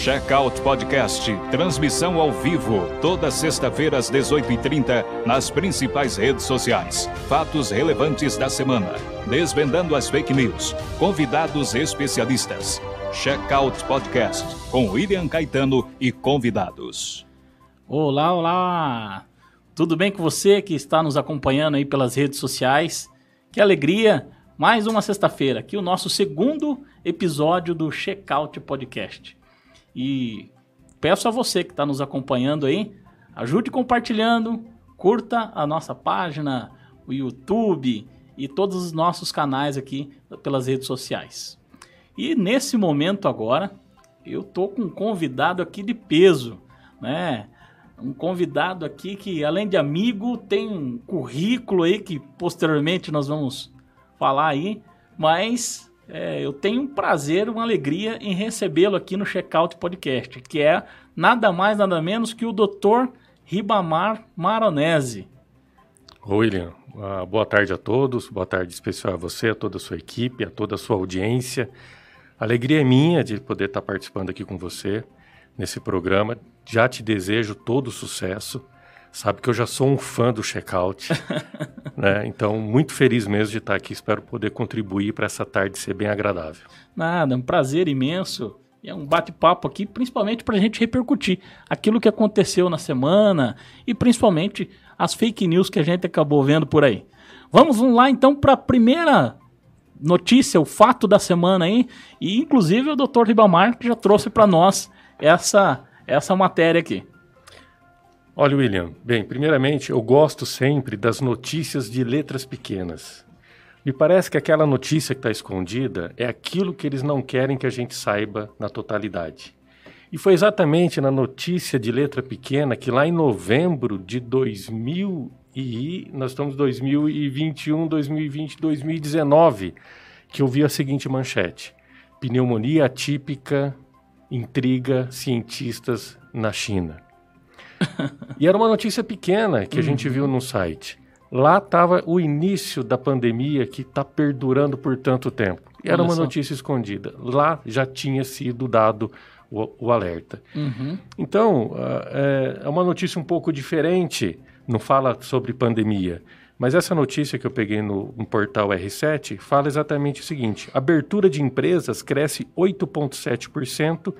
Checkout Podcast, transmissão ao vivo, toda sexta-feira às 18h30, nas principais redes sociais. Fatos relevantes da semana, desvendando as fake news, convidados especialistas. Checkout Podcast, com William Caetano e convidados. Olá, olá! Tudo bem com você que está nos acompanhando aí pelas redes sociais? Que alegria! Mais uma sexta-feira, aqui o nosso segundo episódio do Checkout Podcast. E peço a você que está nos acompanhando aí, ajude compartilhando, curta a nossa página, o YouTube e todos os nossos canais aqui pelas redes sociais. E nesse momento agora, eu tô com um convidado aqui de peso, né? Um convidado aqui que, além de amigo, tem um currículo aí que posteriormente nós vamos falar aí, mas é, eu tenho um prazer, uma alegria em recebê-lo aqui no Checkout Podcast, que é nada mais, nada menos que o Dr. Ribamar Maronese. William, uh, boa tarde a todos, boa tarde especial a você, a toda a sua equipe, a toda a sua audiência. Alegria é minha de poder estar participando aqui com você nesse programa. Já te desejo todo sucesso sabe que eu já sou um fã do checkout, né? Então, muito feliz mesmo de estar aqui. Espero poder contribuir para essa tarde ser bem agradável. Nada, é um prazer imenso. É um bate-papo aqui, principalmente para a gente repercutir aquilo que aconteceu na semana e principalmente as fake news que a gente acabou vendo por aí. Vamos lá então para a primeira notícia, o fato da semana aí. E inclusive o Dr. Ribamar já trouxe para nós essa, essa matéria aqui. Olha, William, bem, primeiramente eu gosto sempre das notícias de letras pequenas. Me parece que aquela notícia que está escondida é aquilo que eles não querem que a gente saiba na totalidade. E foi exatamente na notícia de letra pequena que lá em novembro de 2000 e nós estamos 2021, 2020, 2019, que eu vi a seguinte manchete: pneumonia atípica intriga cientistas na China e era uma notícia pequena que a gente viu no site. Lá estava o início da pandemia que está perdurando por tanto tempo. E era uma notícia escondida. Lá já tinha sido dado o, o alerta. Uhum. Então, uh, é, é uma notícia um pouco diferente. Não fala sobre pandemia. Mas essa notícia que eu peguei no, no, portal R7 fala exatamente o seguinte: abertura de empresas cresce 8,7%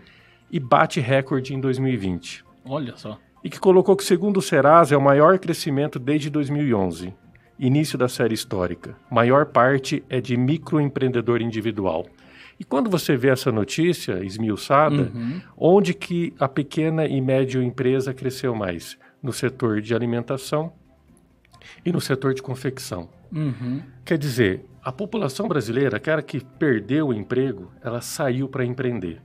e bate recorde em 2020. Olha só e que colocou que, segundo o Serasa, é o maior crescimento desde 2011, início da série histórica. Maior parte é de microempreendedor individual. E quando você vê essa notícia esmiuçada, uhum. onde que a pequena e média empresa cresceu mais? No setor de alimentação e no setor de confecção. Uhum. Quer dizer, a população brasileira, aquela que perdeu o emprego, ela saiu para empreender.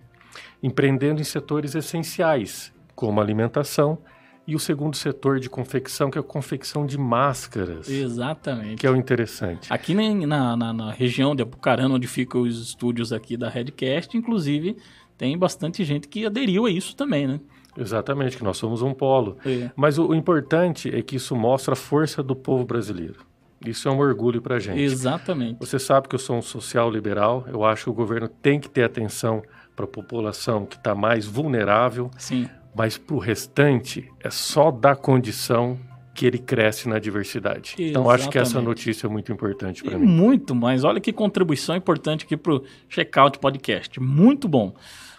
Empreendendo em setores essenciais, como alimentação, e o segundo setor de confecção, que é a confecção de máscaras. Exatamente. Que é o interessante. Aqui na, na, na região de Apucarana, onde ficam os estúdios aqui da Redcast, inclusive, tem bastante gente que aderiu a isso também, né? Exatamente, que nós somos um polo. É. Mas o, o importante é que isso mostra a força do povo brasileiro. Isso é um orgulho para a gente. Exatamente. Você sabe que eu sou um social liberal. Eu acho que o governo tem que ter atenção para a população que está mais vulnerável. Sim mas para o restante é só dar condição que ele cresce na diversidade. Exatamente. Então acho que essa notícia é muito importante para mim. Muito mais. Olha que contribuição importante aqui para o Checkout Podcast. Muito bom.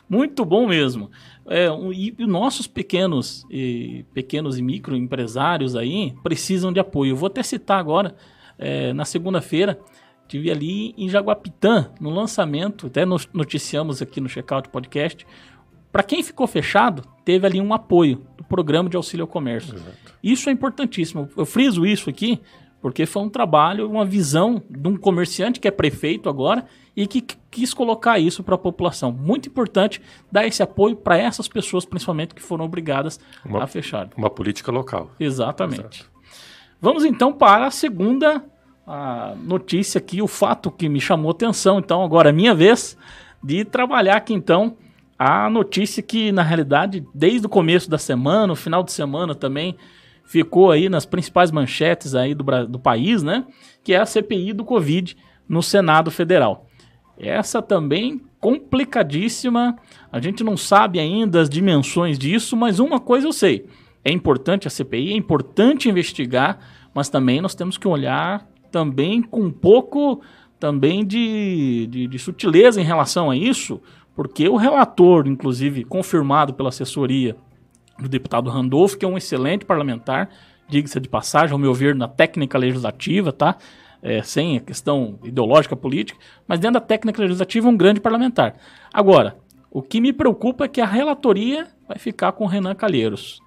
Muito bom mesmo. É, e, e nossos pequenos e, pequenos e microempresários aí precisam de apoio. Eu vou até citar agora, é, na segunda-feira, tive ali em Jaguapitã, no lançamento, até noticiamos aqui no Checkout Podcast, para quem ficou fechado, teve ali um apoio do programa de auxílio ao comércio. Exato. Isso é importantíssimo. Eu friso isso aqui porque foi um trabalho, uma visão de um comerciante que é prefeito agora e que quis colocar isso para a população. Muito importante dar esse apoio para essas pessoas, principalmente que foram obrigadas uma, a fechar. Uma política local. Exatamente. Exato. Vamos então para a segunda a notícia aqui, o fato que me chamou atenção. Então, agora é minha vez de trabalhar aqui então a notícia que, na realidade, desde o começo da semana, no final de semana também, ficou aí nas principais manchetes aí do, do país, né? Que é a CPI do Covid no Senado Federal. Essa também complicadíssima. A gente não sabe ainda as dimensões disso, mas uma coisa eu sei: é importante a CPI, é importante investigar, mas também nós temos que olhar também com um pouco também de, de, de sutileza em relação a isso, porque o relator, inclusive confirmado pela assessoria do deputado Randolph, que é um excelente parlamentar, diga-se de passagem, ao meu ver, na técnica legislativa, tá? É, sem a questão ideológica política, mas dentro da técnica legislativa, um grande parlamentar. Agora, o que me preocupa é que a relatoria vai ficar com Renan Calheiros.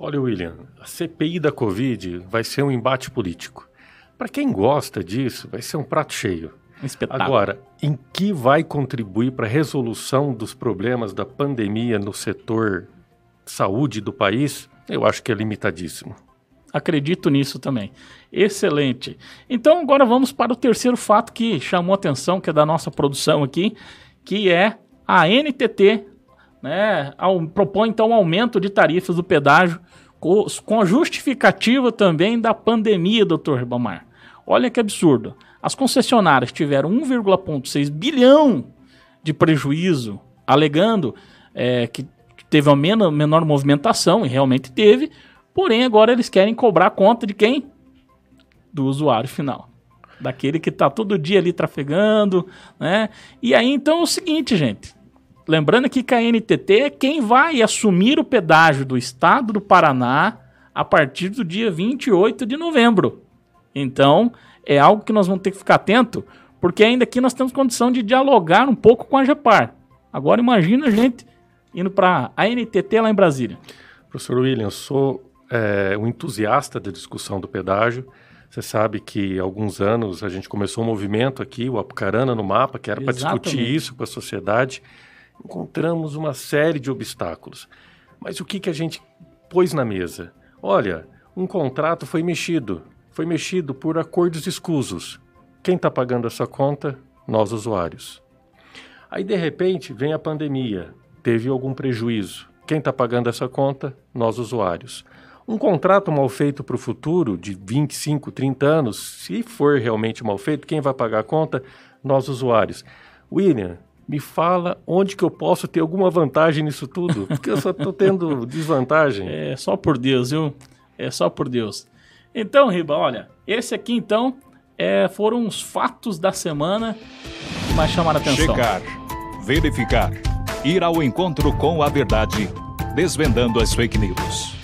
Olha, William, a CPI da Covid vai ser um embate político. Para quem gosta disso, vai ser um prato cheio. Um espetáculo. Agora, em que vai contribuir para a resolução dos problemas da pandemia no setor saúde do país, eu acho que é limitadíssimo. Acredito nisso também. Excelente. Então agora vamos para o terceiro fato que chamou atenção, que é da nossa produção aqui, que é a NTT, né, ao, propõe então um aumento de tarifas do pedágio com, com a justificativa também da pandemia, doutor Ribamar. Olha que absurdo. As concessionárias tiveram 1,6 bilhão de prejuízo, alegando é, que teve uma menor, menor movimentação, e realmente teve, porém agora eles querem cobrar a conta de quem? Do usuário final. Daquele que está todo dia ali trafegando, né? E aí então é o seguinte, gente. Lembrando que a NTT é quem vai assumir o pedágio do estado do Paraná a partir do dia 28 de novembro. Então, é algo que nós vamos ter que ficar atento, porque ainda aqui nós temos condição de dialogar um pouco com a GEPAR. Agora imagina a gente indo para a NTT lá em Brasília. Professor William, sou é, um entusiasta da discussão do pedágio. Você sabe que há alguns anos a gente começou um movimento aqui, o Apucarana no Mapa, que era para discutir isso com a sociedade. Encontramos uma série de obstáculos. Mas o que, que a gente pôs na mesa? Olha, um contrato foi mexido. Foi mexido por acordos escusos. Quem está pagando essa conta? Nós, usuários. Aí, de repente, vem a pandemia teve algum prejuízo. Quem está pagando essa conta? Nós, usuários. Um contrato mal feito para o futuro, de 25, 30 anos, se for realmente mal feito, quem vai pagar a conta? Nós, usuários. William, me fala onde que eu posso ter alguma vantagem nisso tudo, porque eu só estou tendo desvantagem. É só por Deus, viu? É só por Deus. Então, Riba, olha, esse aqui então é, foram os fatos da semana que mais chamaram a atenção. Checar, verificar ir ao encontro com a verdade, desvendando as fake news.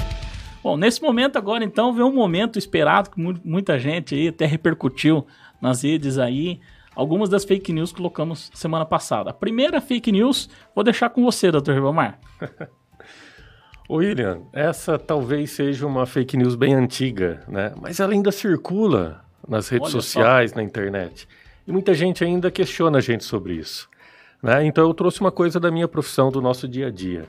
Bom, nesse momento agora então vem um momento esperado que muita gente aí até repercutiu nas redes aí, algumas das fake news que colocamos semana passada. A primeira fake news vou deixar com você, Dr. Ribamar. William, essa talvez seja uma fake news bem antiga, né? Mas ela ainda circula nas redes Olha sociais, só. na internet. E muita gente ainda questiona a gente sobre isso. Né? Então eu trouxe uma coisa da minha profissão, do nosso dia a dia.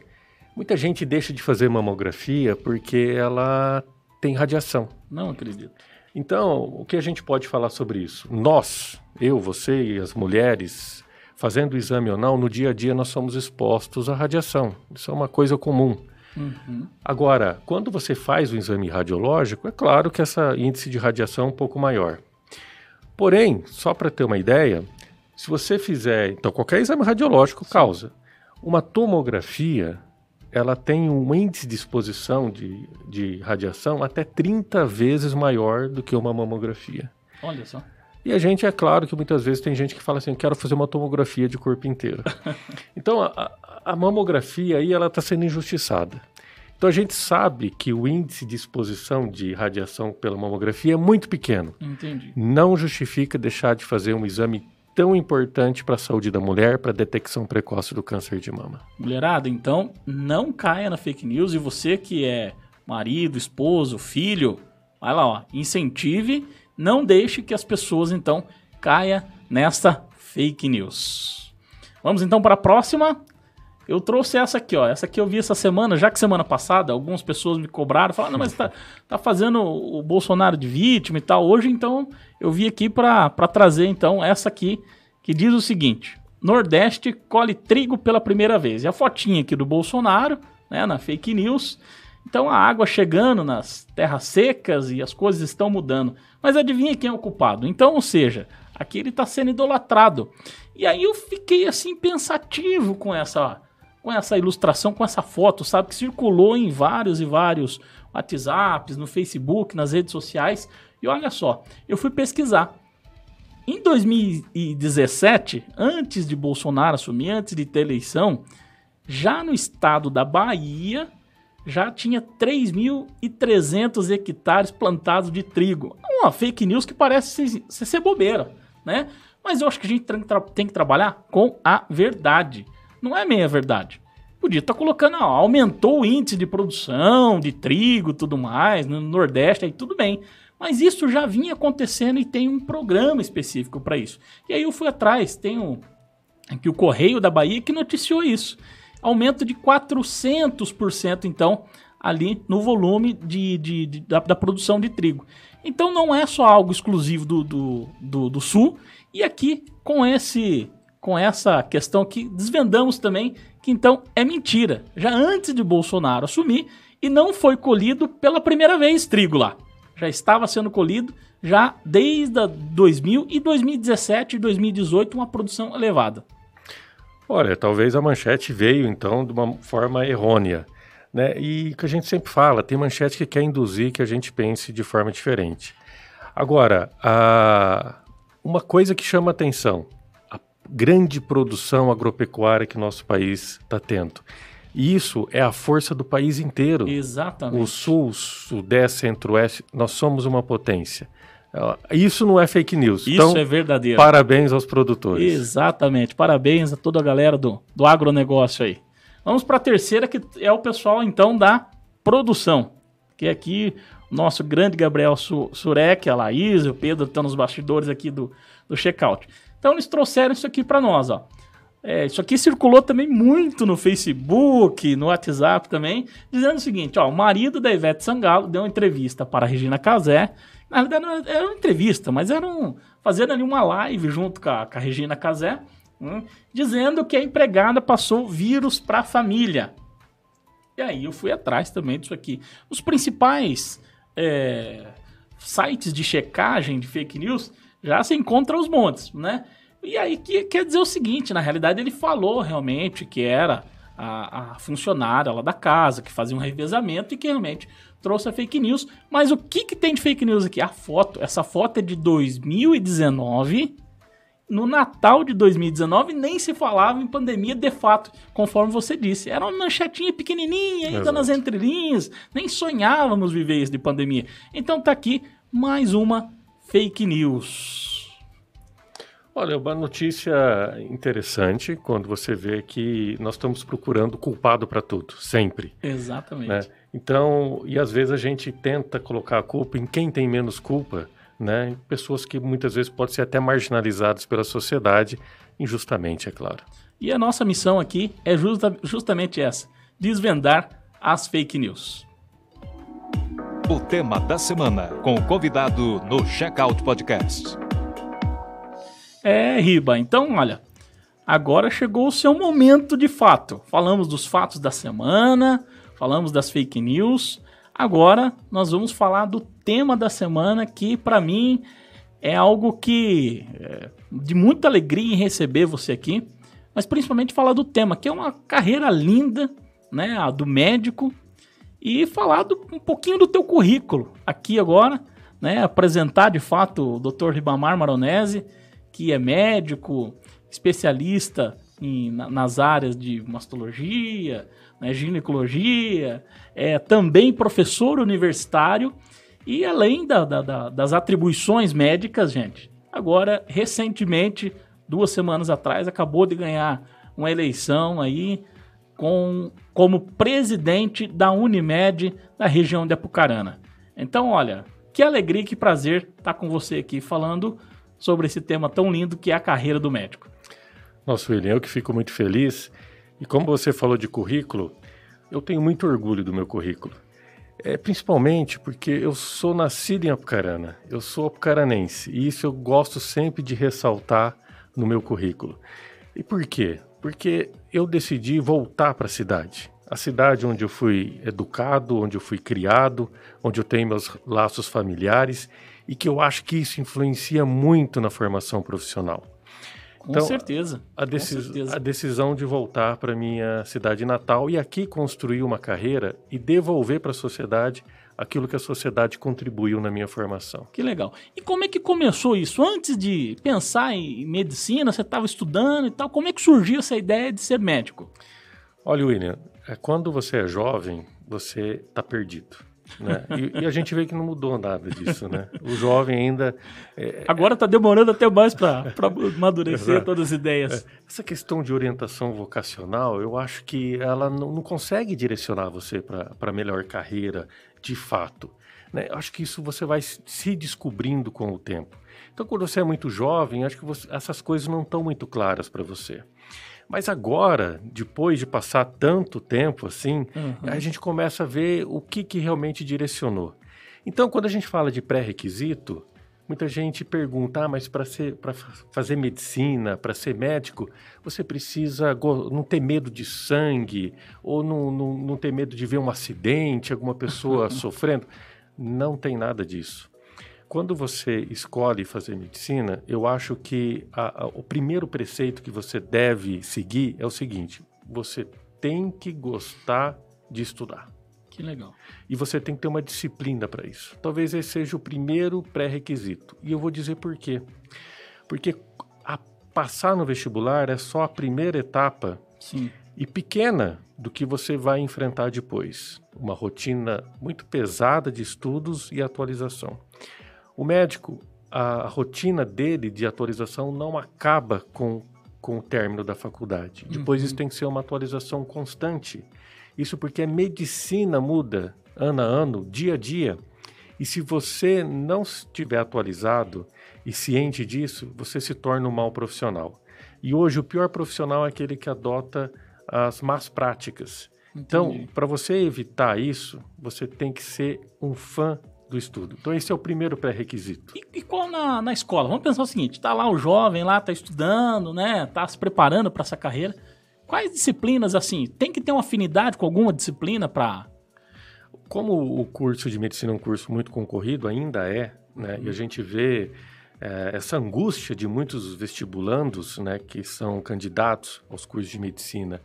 Muita gente deixa de fazer mamografia porque ela tem radiação. Não acredito. Então, o que a gente pode falar sobre isso? Nós, eu, você e as mulheres, fazendo o exame ou não, no dia a dia nós somos expostos à radiação. Isso é uma coisa comum. Uhum. Agora, quando você faz o exame radiológico, é claro que esse índice de radiação é um pouco maior. Porém, só para ter uma ideia, se você fizer, então qualquer exame radiológico Sim. causa. Uma tomografia, ela tem um índice de exposição de, de radiação até 30 vezes maior do que uma mamografia. Olha só. E a gente, é claro que muitas vezes tem gente que fala assim, quero fazer uma tomografia de corpo inteiro. então, a, a mamografia aí, ela está sendo injustiçada. Então, a gente sabe que o índice de exposição de radiação pela mamografia é muito pequeno. Entendi. Não justifica deixar de fazer um exame tão importante para a saúde da mulher, para a detecção precoce do câncer de mama. Mulherada, então não caia na fake news e você que é marido, esposo, filho, vai lá, ó, incentive, não deixe que as pessoas então caia nessa fake news. Vamos então para a próxima. Eu trouxe essa aqui, ó. Essa aqui eu vi essa semana, já que semana passada algumas pessoas me cobraram, falaram, não, mas tá, tá fazendo o Bolsonaro de vítima e tal. Hoje, então, eu vi aqui para trazer, então, essa aqui, que diz o seguinte: Nordeste colhe trigo pela primeira vez. E a fotinha aqui do Bolsonaro, né, na fake news. Então a água chegando nas terras secas e as coisas estão mudando. Mas adivinha quem é o culpado? Então, ou seja, aqui ele está sendo idolatrado. E aí eu fiquei assim pensativo com essa com essa ilustração, com essa foto, sabe, que circulou em vários e vários WhatsApps, no Facebook, nas redes sociais. E olha só, eu fui pesquisar. Em 2017, antes de Bolsonaro assumir, antes de ter eleição, já no estado da Bahia, já tinha 3.300 hectares plantados de trigo. Uma fake news que parece ser, bobeira, né? Mas eu acho que a gente tem que trabalhar com a verdade. Não é meia verdade. Podia estar tá colocando, ó, aumentou o índice de produção de trigo tudo mais, no Nordeste, aí tudo bem. Mas isso já vinha acontecendo e tem um programa específico para isso. E aí eu fui atrás, tem um, aqui o Correio da Bahia que noticiou isso. Aumento de 400% então ali no volume de, de, de da, da, produção de trigo. Então não é só algo exclusivo do, do, do, do Sul. E aqui com esse com essa questão que desvendamos também que então é mentira. Já antes de Bolsonaro assumir e não foi colhido pela primeira vez trigo lá. Já estava sendo colhido já desde 2000 e 2017 e 2018 uma produção elevada. Olha, talvez a manchete veio então de uma forma errônea. Né? E que a gente sempre fala, tem manchete que quer induzir que a gente pense de forma diferente. Agora, a... uma coisa que chama atenção, grande produção agropecuária que nosso país está tendo. E isso é a força do país inteiro. Exatamente. O Sul, Sudeste, Centro-Oeste, nós somos uma potência. Isso não é fake news. Isso então, é verdadeiro. Parabéns aos produtores. Exatamente. Parabéns a toda a galera do, do agronegócio aí. Vamos para a terceira, que é o pessoal, então, da produção. Que é aqui o nosso grande Gabriel Surek, a Laís, o Pedro estão nos bastidores aqui do, do checkout. Então eles trouxeram isso aqui para nós, ó. É, isso aqui circulou também muito no Facebook, no WhatsApp também, dizendo o seguinte, ó, o marido da Ivete Sangalo deu uma entrevista para a Regina Casé. Na verdade era uma entrevista, mas era um, fazendo ali uma live junto com a, com a Regina Casé, hum, dizendo que a empregada passou vírus para a família. E aí eu fui atrás também disso aqui. Os principais é, sites de checagem de fake news já se encontra os montes, né? E aí que quer dizer o seguinte, na realidade ele falou realmente que era a, a, funcionária lá da casa, que fazia um revezamento e que realmente trouxe a fake news. Mas o que, que tem de fake news aqui? A foto. Essa foto é de 2019. No Natal de 2019 nem se falava em pandemia de fato, conforme você disse. Era uma manchetinha pequenininha ainda Exato. nas entrelinhas. Nem sonhávamos viver isso de pandemia. Então tá aqui mais uma fake news. Olha, uma notícia interessante quando você vê que nós estamos procurando culpado para tudo, sempre. Exatamente. Né? Então, e às vezes a gente tenta colocar a culpa em quem tem menos culpa, né? Pessoas que muitas vezes podem ser até marginalizadas pela sociedade, injustamente, é claro. E a nossa missão aqui é justa, justamente essa: desvendar as fake news. O tema da semana, com o convidado no Checkout Podcast. É, Riba, então olha, agora chegou o seu momento de fato. Falamos dos fatos da semana, falamos das fake news. Agora nós vamos falar do tema da semana que para mim é algo que é de muita alegria em receber você aqui, mas principalmente falar do tema, que é uma carreira linda, né, a do médico e falar do, um pouquinho do teu currículo aqui agora, né? Apresentar de fato o Dr. Ribamar Maronese, que é médico, especialista em, nas áreas de mastologia, né, ginecologia, é também professor universitário e além da, da, da, das atribuições médicas, gente, agora recentemente, duas semanas atrás, acabou de ganhar uma eleição aí com, como presidente da Unimed da região de Apucarana. Então, olha, que alegria e que prazer estar com você aqui falando sobre esse tema tão lindo que é a carreira do médico. Nossa, William, eu que fico muito feliz. E como você falou de currículo, eu tenho muito orgulho do meu currículo. É, principalmente porque eu sou nascido em Apucarana, eu sou apucaranense, e isso eu gosto sempre de ressaltar no meu currículo. E por quê? porque eu decidi voltar para a cidade. A cidade onde eu fui educado, onde eu fui criado, onde eu tenho meus laços familiares e que eu acho que isso influencia muito na formação profissional. Com então, certeza. A, decis com certeza. a decisão de voltar para minha cidade natal e aqui construir uma carreira e devolver para a sociedade aquilo que a sociedade contribuiu na minha formação. Que legal. E como é que começou isso? Antes de pensar em medicina, você estava estudando e tal, como é que surgiu essa ideia de ser médico? Olha, William, é, quando você é jovem, você está perdido. Né? E, e, a gente vê que não mudou nada disso, né? O jovem ainda... É, Agora está demorando até mais para amadurecer todas as ideias. É, essa questão de orientação vocacional, eu acho que ela não, não consegue direcionar você para a melhor carreira, de fato. Né? Acho que isso você vai se descobrindo com o tempo. Então, quando você é muito jovem, acho que você, essas coisas não estão muito claras para você. Mas agora, depois de passar tanto tempo assim, uhum. a gente começa a ver o que, que realmente direcionou. Então, quando a gente fala de pré-requisito, muita gente pergunta, ah, mas para fazer medicina, para ser médico, você precisa não ter medo de sangue, ou não, não, não ter medo de ver um acidente, alguma pessoa sofrendo. Não tem nada disso. Quando você escolhe fazer medicina, eu acho que a, a, o primeiro preceito que você deve seguir é o seguinte: você tem que gostar de estudar. Que legal. E você tem que ter uma disciplina para isso. Talvez esse seja o primeiro pré-requisito. E eu vou dizer por quê. Porque passar no vestibular é só a primeira etapa Sim. e pequena do que você vai enfrentar depois. Uma rotina muito pesada de estudos e atualização. O médico, a rotina dele de atualização não acaba com, com o término da faculdade. Depois uhum. isso tem que ser uma atualização constante. Isso porque a medicina muda ano a ano, dia a dia. E se você não estiver atualizado e ciente disso, você se torna um mau profissional. E hoje o pior profissional é aquele que adota as más práticas. Então, Entendi. Então, para você evitar isso, você tem que ser um fã do estudo. Então, esse é o primeiro pré-requisito. E, e, qual na, na escola? Vamos pensar o seguinte: está lá o jovem, lá está estudando, né? Está se preparando para essa carreira. Quais disciplinas, assim, tem que ter uma afinidade com alguma disciplina para... Como o curso de medicina é um curso muito concorrido, ainda é, né? E a gente vê é, essa angústia de muitos vestibulandos, né, que são candidatos aos cursos de medicina.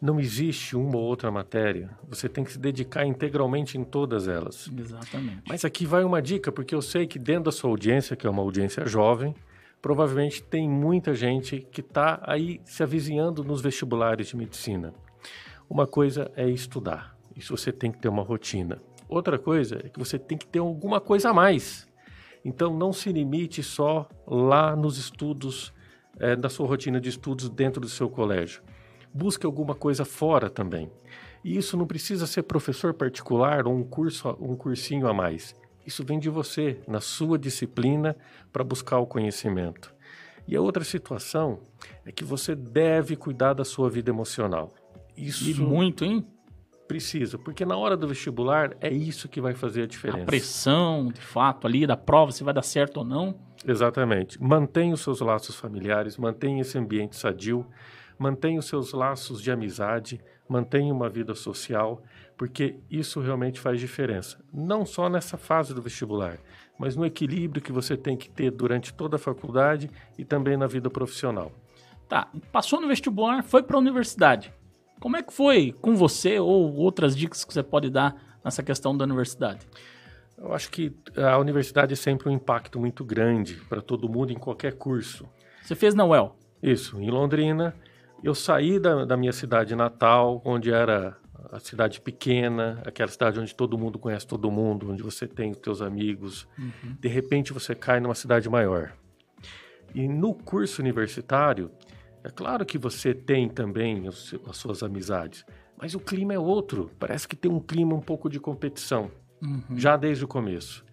Não existe uma ou outra matéria. Você tem que se dedicar integralmente em todas elas. Exatamente. Mas aqui vai uma dica, porque eu sei que dentro da sua audiência, que é uma audiência jovem, provavelmente tem muita gente que está aí se avizinhando nos vestibulares de medicina. Uma coisa é estudar, isso você tem que ter uma rotina. Outra coisa é que você tem que ter alguma coisa a mais. Então não se limite só lá nos estudos, é, da sua rotina de estudos dentro do seu colégio. Busque alguma coisa fora também. E isso não precisa ser professor particular ou um curso, um cursinho a mais. Isso vem de você, na sua disciplina, para buscar o conhecimento. E a outra situação é que você deve cuidar da sua vida emocional. Isso e muito, hein? Precisa, porque na hora do vestibular é isso que vai fazer a diferença. A pressão, de fato, ali da prova, se vai dar certo ou não. Exatamente. Mantenha os seus laços familiares, mantenha esse ambiente sadio, mantenha os seus laços de amizade, mantenha uma vida social, porque isso realmente faz diferença. Não só nessa fase do vestibular, mas no equilíbrio que você tem que ter durante toda a faculdade e também na vida profissional. Tá, passou no vestibular, foi para a universidade. Como é que foi com você ou outras dicas que você pode dar nessa questão da universidade? Eu acho que a universidade é sempre um impacto muito grande para todo mundo em qualquer curso. Você fez na UEL? Isso, em Londrina. Eu saí da, da minha cidade natal, onde era a cidade pequena, aquela cidade onde todo mundo conhece todo mundo, onde você tem os seus amigos. Uhum. De repente você cai numa cidade maior. E no curso universitário, é claro que você tem também as suas amizades, mas o clima é outro. Parece que tem um clima um pouco de competição, uhum. já desde o começo.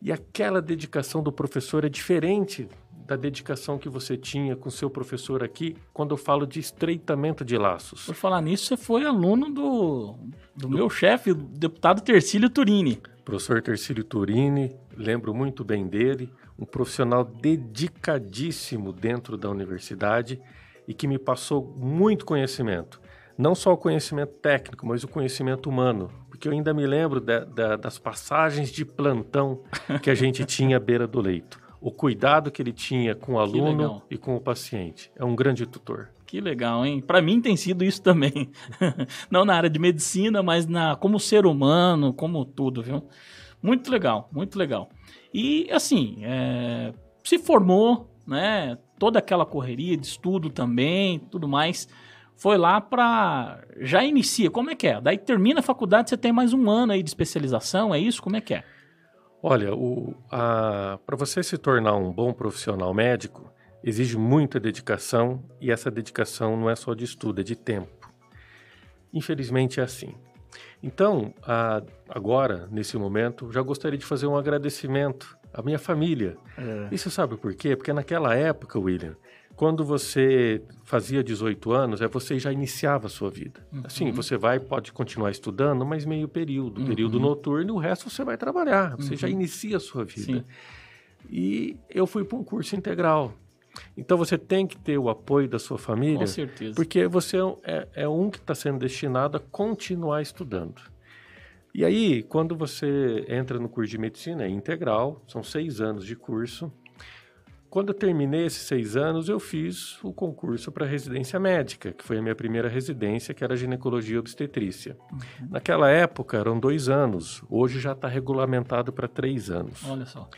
E aquela dedicação do professor é diferente da dedicação que você tinha com seu professor aqui, quando eu falo de estreitamento de laços. Por falar nisso, você foi aluno do, do, do... meu chefe, deputado Tercílio Turini. Professor Tercílio Turini, lembro muito bem dele, um profissional dedicadíssimo dentro da universidade e que me passou muito conhecimento. Não só o conhecimento técnico, mas o conhecimento humano. Porque eu ainda me lembro das passagens de plantão que a gente tinha à beira do leito o cuidado que ele tinha com o aluno e com o paciente. É um grande tutor. Que legal, hein? Para mim tem sido isso também. Não na área de medicina, mas na como ser humano, como tudo, viu? Muito legal, muito legal. E assim, é, se formou, né? Toda aquela correria de estudo também, tudo mais. Foi lá para já inicia. Como é que é? Daí termina a faculdade, você tem mais um ano aí de especialização, é isso? Como é que é? Olha, para você se tornar um bom profissional médico, exige muita dedicação e essa dedicação não é só de estudo, é de tempo. Infelizmente é assim. Então, a, agora, nesse momento, já gostaria de fazer um agradecimento à minha família. É. Isso sabe por quê? Porque naquela época, William, quando você fazia 18 anos, é você já iniciava a sua vida. Uhum. Assim, você vai, pode continuar estudando, mas meio período, uhum. período noturno, e o resto você vai trabalhar. Você uhum. já inicia a sua vida. Sim. E eu fui para um curso integral. Então você tem que ter o apoio da sua família. Com certeza. Porque você é, é um que está sendo destinado a continuar estudando. E aí, quando você entra no curso de medicina, é integral, são seis anos de curso. Quando eu terminei esses seis anos, eu fiz o concurso para residência médica, que foi a minha primeira residência, que era ginecologia e obstetrícia. Uhum. Naquela época eram dois anos, hoje já está regulamentado para três anos. Olha só.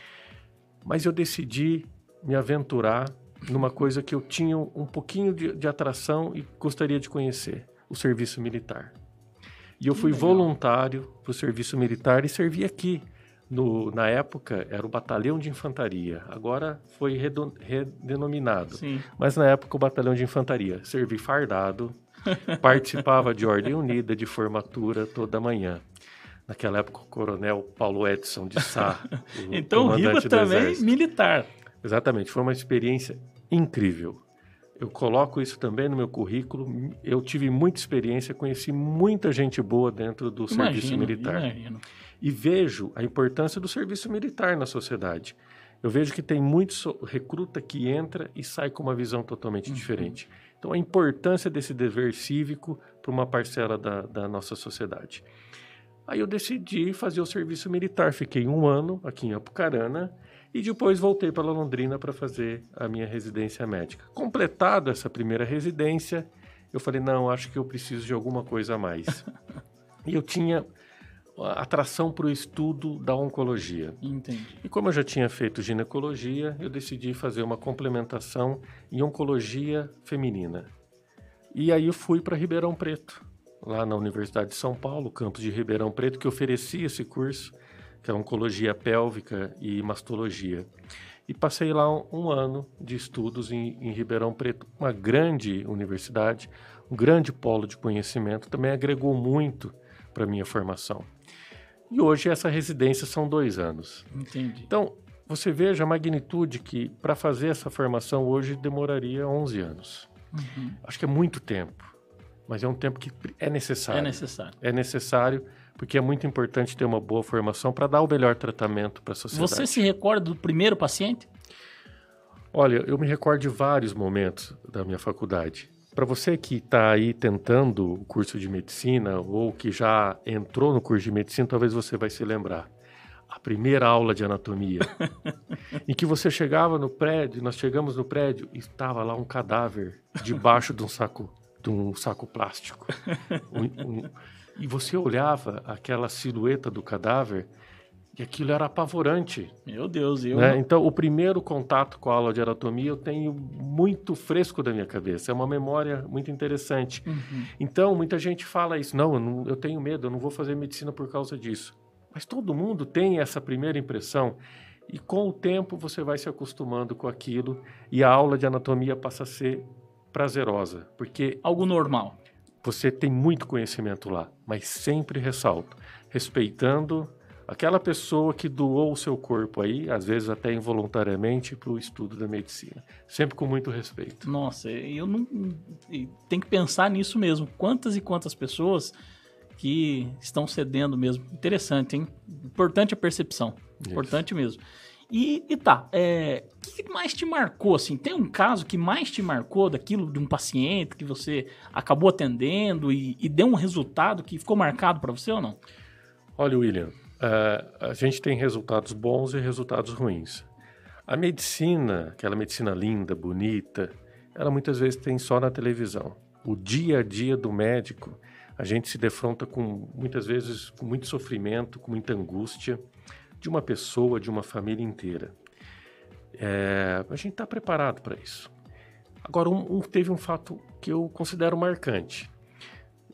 Mas eu decidi me aventurar numa coisa que eu tinha um pouquinho de, de atração e gostaria de conhecer: o serviço militar. E eu fui voluntário para o serviço militar e servi aqui. No, na época era o Batalhão de Infantaria, agora foi redenominado. Sim. Mas na época o Batalhão de Infantaria. Servi fardado, participava de Ordem Unida, de formatura toda manhã. Naquela época o Coronel Paulo Edson de Sá. então o Riba também militar. Exatamente, foi uma experiência incrível. Eu coloco isso também no meu currículo. Eu tive muita experiência, conheci muita gente boa dentro do imagino, serviço militar. Imagino. E vejo a importância do serviço militar na sociedade. Eu vejo que tem muito recruta que entra e sai com uma visão totalmente uhum. diferente. Então, a importância desse dever cívico para uma parcela da, da nossa sociedade. Aí eu decidi fazer o serviço militar. Fiquei um ano aqui em Apucarana e depois voltei para Londrina para fazer a minha residência médica. Completada essa primeira residência, eu falei: não, acho que eu preciso de alguma coisa a mais. e eu tinha atração para o estudo da oncologia. Entendi. E como eu já tinha feito ginecologia, eu decidi fazer uma complementação em oncologia feminina. E aí eu fui para Ribeirão Preto, lá na Universidade de São Paulo, campus de Ribeirão Preto, que oferecia esse curso que é oncologia pélvica e mastologia. E passei lá um, um ano de estudos em, em Ribeirão Preto, uma grande universidade, um grande polo de conhecimento, também agregou muito para a minha formação. E hoje essa residência são dois anos. Entendi. Então, você veja a magnitude que para fazer essa formação hoje demoraria 11 anos. Uhum. Acho que é muito tempo, mas é um tempo que é necessário. É necessário. É necessário porque é muito importante ter uma boa formação para dar o melhor tratamento para a sociedade. Você se recorda do primeiro paciente? Olha, eu me recordo de vários momentos da minha faculdade. Para você que está aí tentando o curso de medicina ou que já entrou no curso de medicina, talvez você vai se lembrar. A primeira aula de anatomia, em que você chegava no prédio, nós chegamos no prédio e estava lá um cadáver debaixo de um saco, de um saco plástico. Um, um, e você olhava aquela silhueta do cadáver e aquilo era apavorante. Meu Deus, eu. Né? Então, o primeiro contato com a aula de anatomia eu tenho muito fresco da minha cabeça. É uma memória muito interessante. Uhum. Então, muita gente fala isso. Não eu, não, eu tenho medo, eu não vou fazer medicina por causa disso. Mas todo mundo tem essa primeira impressão. E com o tempo você vai se acostumando com aquilo e a aula de anatomia passa a ser prazerosa, porque algo normal. Você tem muito conhecimento lá, mas sempre ressalto, respeitando aquela pessoa que doou o seu corpo aí, às vezes até involuntariamente, para o estudo da medicina. Sempre com muito respeito. Nossa, eu não. Tem que pensar nisso mesmo. Quantas e quantas pessoas que estão cedendo mesmo. Interessante, hein? Importante a percepção. Isso. Importante mesmo. E, e tá, é, o que mais te marcou, assim? Tem um caso que mais te marcou daquilo de um paciente que você acabou atendendo e, e deu um resultado que ficou marcado para você ou não? Olha, William, uh, a gente tem resultados bons e resultados ruins. A medicina, aquela medicina linda, bonita, ela muitas vezes tem só na televisão. O dia a dia do médico, a gente se defronta com muitas vezes com muito sofrimento, com muita angústia de uma pessoa, de uma família inteira. É, a gente está preparado para isso. Agora, um, um, teve um fato que eu considero marcante.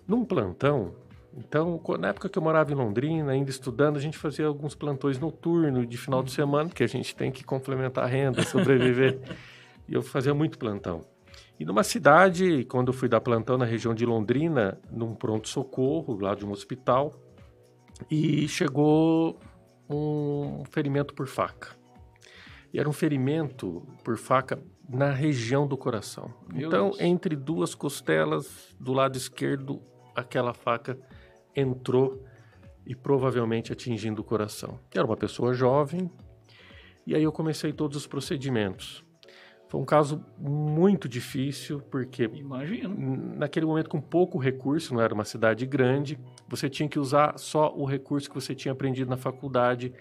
Num plantão, então, na época que eu morava em Londrina, ainda estudando, a gente fazia alguns plantões noturnos de final de semana, porque a gente tem que complementar a renda, sobreviver. e eu fazia muito plantão. E numa cidade, quando eu fui dar plantão na região de Londrina, num pronto-socorro, lá de um hospital, e chegou um ferimento por faca. E era um ferimento por faca na região do coração. Meu então, Deus. entre duas costelas do lado esquerdo, aquela faca entrou e provavelmente atingindo o coração. Era uma pessoa jovem, e aí eu comecei todos os procedimentos. Foi um caso muito difícil, porque Imagino. naquele momento com pouco recurso, não era uma cidade grande, você tinha que usar só o recurso que você tinha aprendido na faculdade,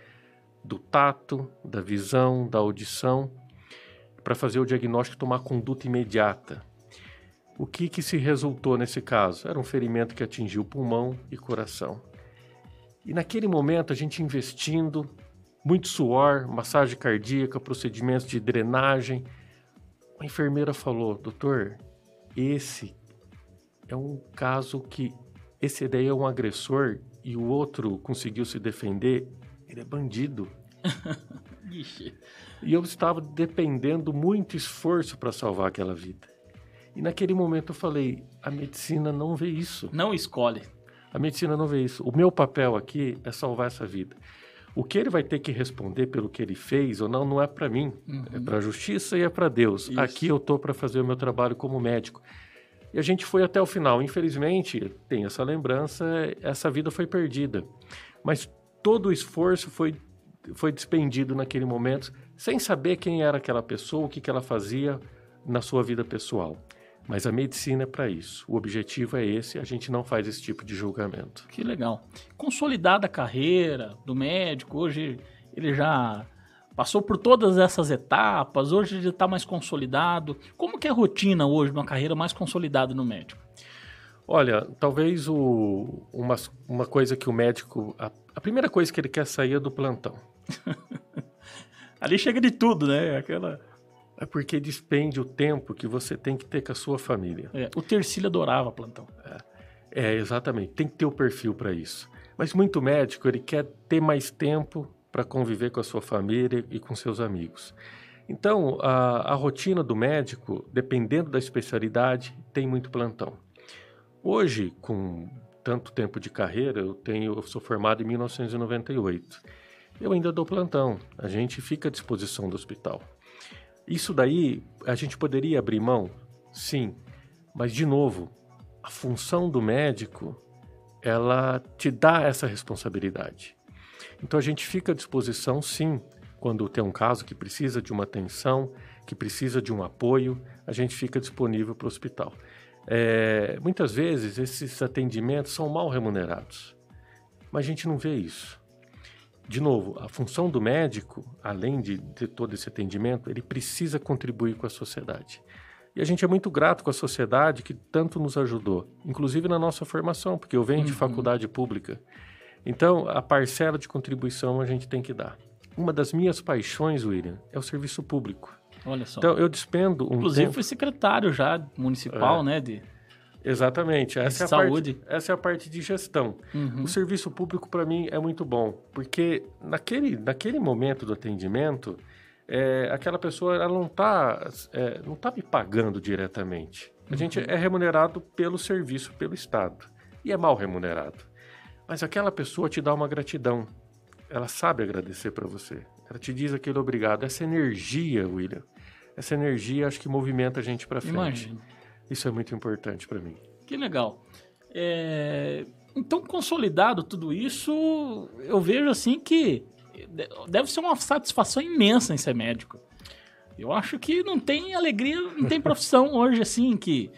do tato, da visão, da audição, para fazer o diagnóstico e tomar conduta imediata. O que, que se resultou nesse caso? Era um ferimento que atingiu pulmão e coração. E naquele momento, a gente investindo, muito suor, massagem cardíaca, procedimentos de drenagem, a enfermeira falou: Doutor, esse é um caso que esse daí é um agressor e o outro conseguiu se defender, ele é bandido. e eu estava dependendo muito esforço para salvar aquela vida. E naquele momento eu falei: a medicina não vê isso. Não escolhe. A medicina não vê isso. O meu papel aqui é salvar essa vida. O que ele vai ter que responder pelo que ele fez ou não, não é para mim. Uhum. É para a justiça e é para Deus. Isso. Aqui eu tô para fazer o meu trabalho como médico. E a gente foi até o final. Infelizmente, tem essa lembrança, essa vida foi perdida. Mas todo o esforço foi, foi despendido naquele momento, sem saber quem era aquela pessoa, o que, que ela fazia na sua vida pessoal. Mas a medicina é para isso. O objetivo é esse, a gente não faz esse tipo de julgamento. Que legal. Consolidada a carreira do médico, hoje ele já passou por todas essas etapas, hoje ele está mais consolidado. Como que é a rotina hoje de uma carreira mais consolidada no médico? Olha, talvez o, uma, uma coisa que o médico. A, a primeira coisa que ele quer sair é do plantão. Ali chega de tudo, né? Aquela. É porque despende o tempo que você tem que ter com a sua família. É, o Tercílio adorava plantão. É, é exatamente. Tem que ter o perfil para isso. Mas muito médico, ele quer ter mais tempo para conviver com a sua família e com seus amigos. Então, a, a rotina do médico, dependendo da especialidade, tem muito plantão. Hoje, com tanto tempo de carreira, eu tenho, eu sou formado em 1998. Eu ainda dou plantão. A gente fica à disposição do hospital. Isso daí a gente poderia abrir mão? Sim. Mas, de novo, a função do médico ela te dá essa responsabilidade. Então a gente fica à disposição, sim, quando tem um caso que precisa de uma atenção, que precisa de um apoio, a gente fica disponível para o hospital. É, muitas vezes esses atendimentos são mal remunerados, mas a gente não vê isso de novo, a função do médico, além de, de todo esse atendimento, ele precisa contribuir com a sociedade. E a gente é muito grato com a sociedade que tanto nos ajudou, inclusive na nossa formação, porque eu venho uhum. de faculdade pública. Então, a parcela de contribuição a gente tem que dar. Uma das minhas paixões, William, é o serviço público. Olha só. Então, eu despendo um Inclusive, tempo... foi secretário já municipal, é. né? De... Exatamente. Essa é, a saúde. Parte, essa é a parte de gestão. Uhum. O serviço público, para mim, é muito bom, porque naquele, naquele momento do atendimento, é, aquela pessoa ela não está é, não tá me pagando diretamente. A uhum. gente é remunerado pelo serviço, pelo Estado. E é mal remunerado. Mas aquela pessoa te dá uma gratidão. Ela sabe agradecer para você. Ela te diz aquele obrigado. Essa energia, William, essa energia acho que movimenta a gente para frente. Imagina. Isso é muito importante para mim. Que legal. É... Então, consolidado tudo isso, eu vejo assim que deve ser uma satisfação imensa em ser médico. Eu acho que não tem alegria, não tem profissão hoje assim que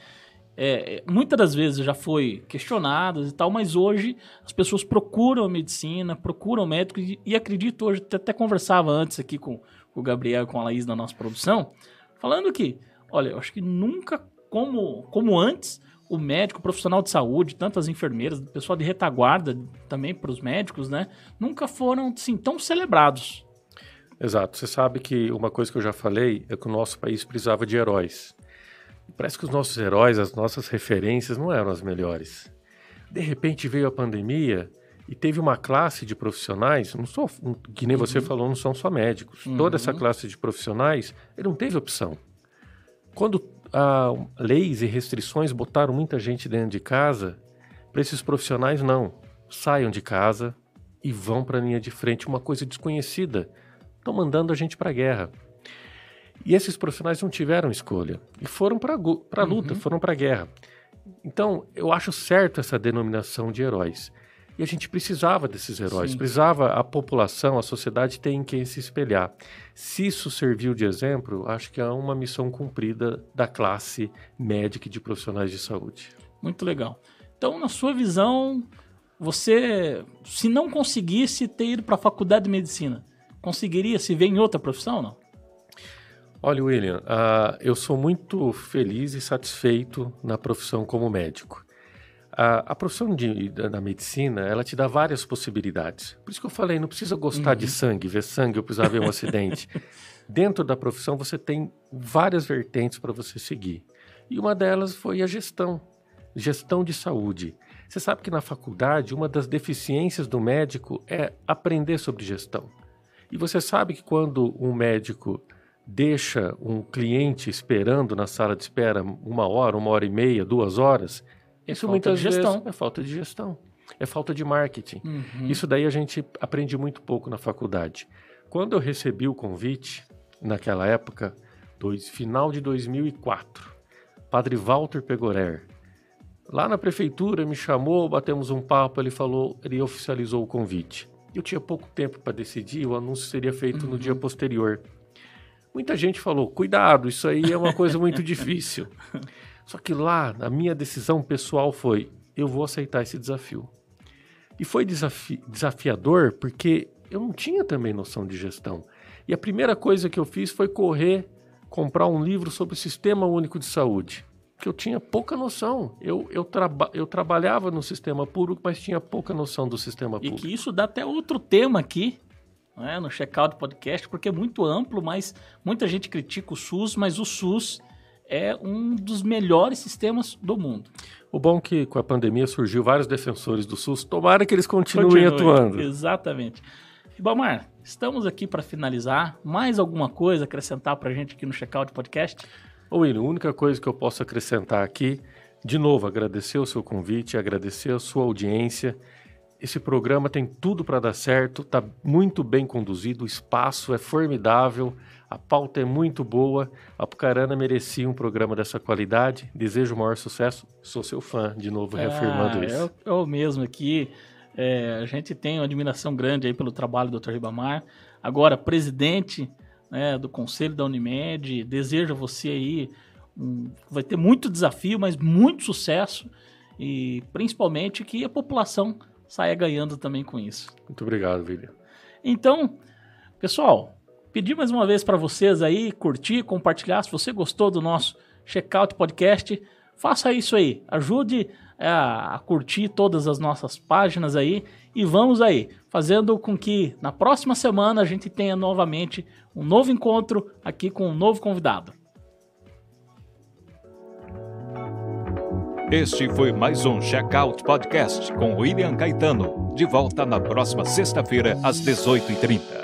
é, muitas das vezes já foi questionadas e tal, mas hoje as pessoas procuram a medicina, procuram o médico e, e acredito hoje, até, conversava antes aqui com, com o Gabriel com a Laís na nossa produção, falando que, olha, eu acho que nunca como, como antes o médico, o profissional de saúde, tanto as enfermeiras, o pessoal de retaguarda também para os médicos, né, nunca foram assim, tão celebrados. Exato. Você sabe que uma coisa que eu já falei é que o nosso país precisava de heróis. Parece que os nossos heróis, as nossas referências não eram as melhores. De repente veio a pandemia e teve uma classe de profissionais, não sou, que nem uhum. você falou, não são só médicos. Uhum. Toda essa classe de profissionais, ele não teve opção. Quando ah, leis e restrições botaram muita gente dentro de casa, para esses profissionais não. Saiam de casa e vão para a linha de frente, uma coisa desconhecida. Estão mandando a gente para a guerra. E esses profissionais não tiveram escolha e foram para a luta, uhum. foram para a guerra. Então, eu acho certo essa denominação de heróis. E a gente precisava desses heróis, Sim. precisava a população, a sociedade ter em quem se espelhar. Se isso serviu de exemplo, acho que é uma missão cumprida da classe médica e de profissionais de saúde. Muito legal. Então, na sua visão, você, se não conseguisse ter ido para a faculdade de medicina, conseguiria se ver em outra profissão, não? Olha, William, uh, eu sou muito feliz e satisfeito na profissão como médico. Uh, a profissão de, da, da, medicina, ela te dá várias possibilidades. Por isso que eu falei, não precisa gostar uhum. de sangue, ver sangue ou precisar ver um acidente. Dentro da profissão, você tem várias vertentes para você seguir. E uma delas foi a gestão, gestão de saúde. Você sabe que na faculdade, uma das deficiências do médico é aprender sobre gestão. E você sabe que quando um médico deixa um cliente esperando na sala de espera uma hora, uma hora e meia, duas horas, é isso muitas vezes é falta de gestão, é falta de marketing. Uhum. Isso daí a gente aprende muito pouco na faculdade. Quando eu recebi o convite, naquela época, dois, final de 2004, Padre Walter Pegorer, lá na prefeitura, me chamou, batemos um papo, ele falou, ele oficializou o convite. Eu tinha pouco tempo para decidir, o anúncio seria feito uhum. no dia posterior. Muita gente falou: cuidado, isso aí é uma coisa muito difícil. Só que lá, a minha decisão pessoal foi: eu vou aceitar esse desafio. E foi desafi desafiador porque eu não tinha também noção de gestão. E a primeira coisa que eu fiz foi correr, comprar um livro sobre o Sistema Único de Saúde. Que eu tinha pouca noção. Eu, eu, traba eu trabalhava no sistema público, mas tinha pouca noção do sistema público. E que isso dá até outro tema aqui, né, no Checkout Podcast, porque é muito amplo, mas muita gente critica o SUS, mas o SUS é um dos melhores sistemas do mundo. O bom é que com a pandemia surgiu vários defensores do SUS, tomara que eles continuem Continue, atuando. Exatamente. Ribamar, estamos aqui para finalizar. Mais alguma coisa acrescentar para a gente aqui no Checkout Podcast? Ô William, a única coisa que eu posso acrescentar aqui, de novo, agradecer o seu convite, agradecer a sua audiência esse programa tem tudo para dar certo, está muito bem conduzido, o espaço é formidável, a pauta é muito boa. A Apucarana merecia um programa dessa qualidade. Desejo o maior sucesso. Sou seu fã, de novo, reafirmando ah, isso. Eu, eu mesmo aqui. É, a gente tem uma admiração grande aí pelo trabalho do Dr. Ribamar. Agora, presidente né, do Conselho da Unimed, desejo a você aí. Um, vai ter muito desafio, mas muito sucesso. E principalmente que a população saia ganhando também com isso. Muito obrigado, William. Então, pessoal, pedir mais uma vez para vocês aí curtir, compartilhar. Se você gostou do nosso Checkout Podcast, faça isso aí. Ajude é, a curtir todas as nossas páginas aí e vamos aí, fazendo com que na próxima semana a gente tenha novamente um novo encontro aqui com um novo convidado. Este foi mais um Checkout Podcast com William Caetano. De volta na próxima sexta-feira, às 18h30.